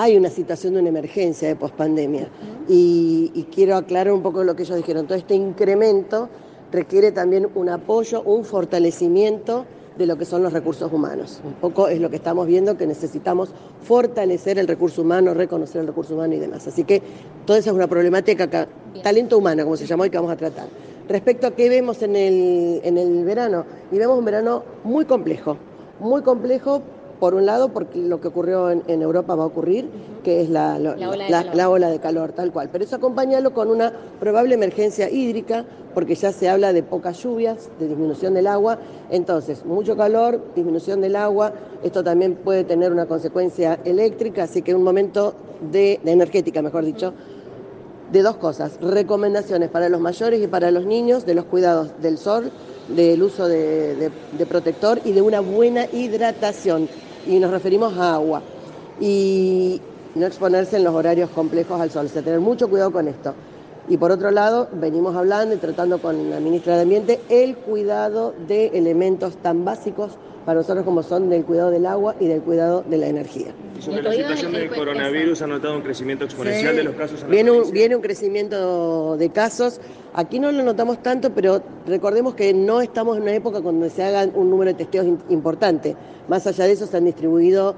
hay una situación de una emergencia de pospandemia. Y, y quiero aclarar un poco lo que ellos dijeron. Todo este incremento requiere también un apoyo, un fortalecimiento de lo que son los recursos humanos. Un poco es lo que estamos viendo, que necesitamos fortalecer el recurso humano, reconocer el recurso humano y demás. Así que toda esa es una problemática, acá, talento humano, como se llamó, y que vamos a tratar. Respecto a qué vemos en el, en el verano, y vemos un verano muy complejo, muy complejo por un lado, porque lo que ocurrió en, en Europa va a ocurrir, que es la, la, La ola de la- calor. la ola de calor, tal cual. Pero eso acompañarlo con una probable emergencia hídrica, porque ya se habla de pocas lluvias, de disminución del agua. Entonces, mucho calor, disminución del agua. Esto también puede tener una consecuencia eléctrica, así que un momento de, de energética, mejor dicho, de dos cosas, recomendaciones para los mayores y para los niños de los cuidados del sol, del uso de, de- de protector y de una buena hidratación. Y nos referimos a agua. Y no exponerse en los horarios complejos al sol, o sea, tener mucho cuidado con esto. Y por otro lado, venimos hablando y tratando con la ministra de Ambiente el cuidado de elementos tan básicos para nosotros como son del cuidado del agua y del cuidado de la energía. Y sobre la situación el- del el- coronavirus ha notado un crecimiento exponencial Sí. de los casos en la Viene un, viene un crecimiento de casos. Aquí no lo notamos tanto, pero recordemos que no estamos en una época donde se hagan un número de testeos importante. Más allá de eso, se han distribuido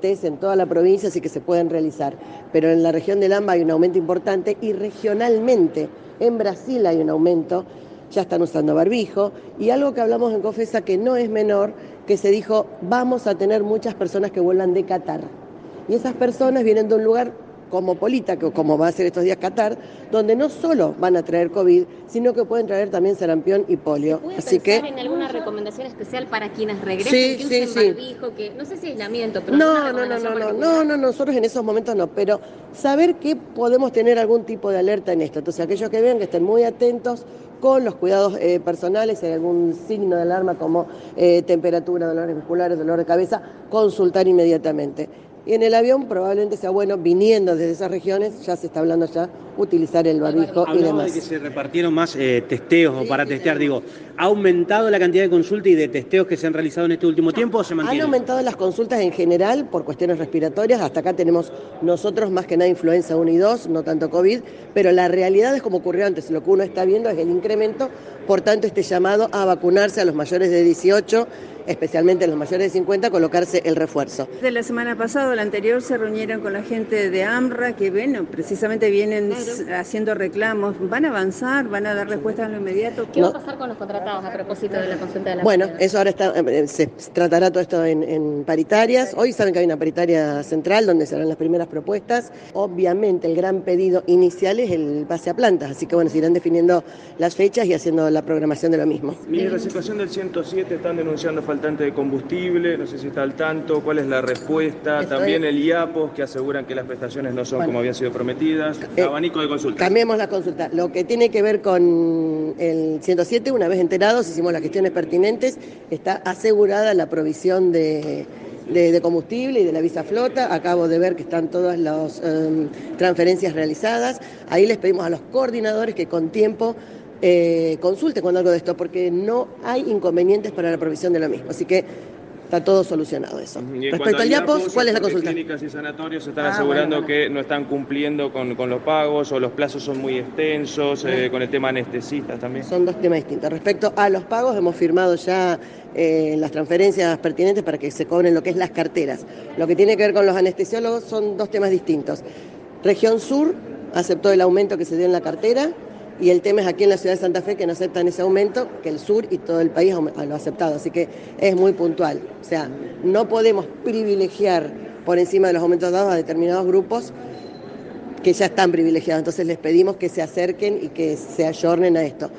test en toda la provincia, así que se pueden realizar. Pero en la región del AMBA hay un aumento importante y regionalmente en Brasil hay un aumento. Ya están usando barbijo. Y algo que hablamos en Confesa que no es menor, que se dijo, vamos a tener muchas personas que vuelvan de Qatar. Y esas personas vienen de un lugar cosmopolita, que como va a ser estos días Qatar, donde no solo van a traer COVID, sino que pueden traer también sarampión y polio. ¿Puede Así que recomendación especial para quienes regresen, Sí, que sí, usen sí. barbijo, que no sé si aislamiento, pero no, no, no, no, no, no, no, nosotros en esos momentos no, pero saber que podemos tener algún tipo de alerta en esto. Entonces, aquellos que vean que estén muy atentos con los cuidados eh, personales, si hay algún signo de alarma como eh, temperatura, dolores musculares, dolor de cabeza, consultar inmediatamente. Y en el avión probablemente sea bueno, viniendo desde esas regiones, ya se está hablando ya, utilizar el barbijo y Hablaba de demás. que se repartieron más eh, testeos o para testear, digo, ¿ha aumentado la cantidad de consultas y de testeos que se han realizado en este último tiempo o se Han mantiene? aumentado las consultas en general por cuestiones respiratorias. Hasta acá tenemos nosotros más que nada influenza 1 y 2, no tanto COVID, pero la realidad es como ocurrió antes. Lo que uno está viendo es el incremento, por tanto este llamado a vacunarse a los mayores de 18, especialmente los mayores de 50, colocarse el refuerzo. De la semana pasada o la anterior se reunieron con la gente de AMRA que bueno, precisamente vienen Claro. haciendo reclamos. ¿Van a avanzar? ¿Van a dar respuestas en lo inmediato? ¿Qué va a pasar con los contratados a propósito de la consulta de la Bueno, eso ahora está, eh, se tratará todo esto en, en paritarias. Hoy saben que hay una paritaria central donde se harán las primeras propuestas. Obviamente el gran pedido inicial es el pase a plantas, así que bueno, se irán definiendo las fechas y haciendo la programación de lo mismo. Mire, la situación del 107 están denunciando faltante de combustible, no sé si está al tanto, cuál es la respuesta, Estoy- también el IAPOS que aseguran que las prestaciones no son Bueno. como habían sido prometidas, Eh, abanico de consultas. Cambiemos la consulta. Lo que tiene que ver con el 107, una vez enterados, hicimos las gestiones pertinentes, está asegurada la provisión de, de- de combustible y de la visa flota. Acabo de ver que están todas las em, transferencias realizadas. Ahí les pedimos a los coordinadores que con tiempo eh, consulten con algo de esto, porque no hay inconvenientes para la provisión de lo mismo. Así que está todo solucionado eso. Y Respecto al IAPOS, ¿cuál es la consulta? Clínicas y sanatorios están Ah, asegurando bueno, que no están cumpliendo con, con los pagos o los plazos son muy extensos, eh, con el tema anestesistas también. Son dos temas distintos. Respecto a los pagos, hemos firmado ya eh, las transferencias pertinentes para que se cobren lo que es las carteras. Lo que tiene que ver con los anestesiólogos son dos temas distintos. Región Sur aceptó el aumento que se dio en la cartera y el tema es aquí en la ciudad de Santa Fe que no aceptan ese aumento, que el sur y todo el país lo ha aceptado. Así que es muy puntual. O sea, no podemos privilegiar por encima de los aumentos dados a determinados grupos que ya están privilegiados. Entonces les pedimos que se acerquen y que se ayornen a esto.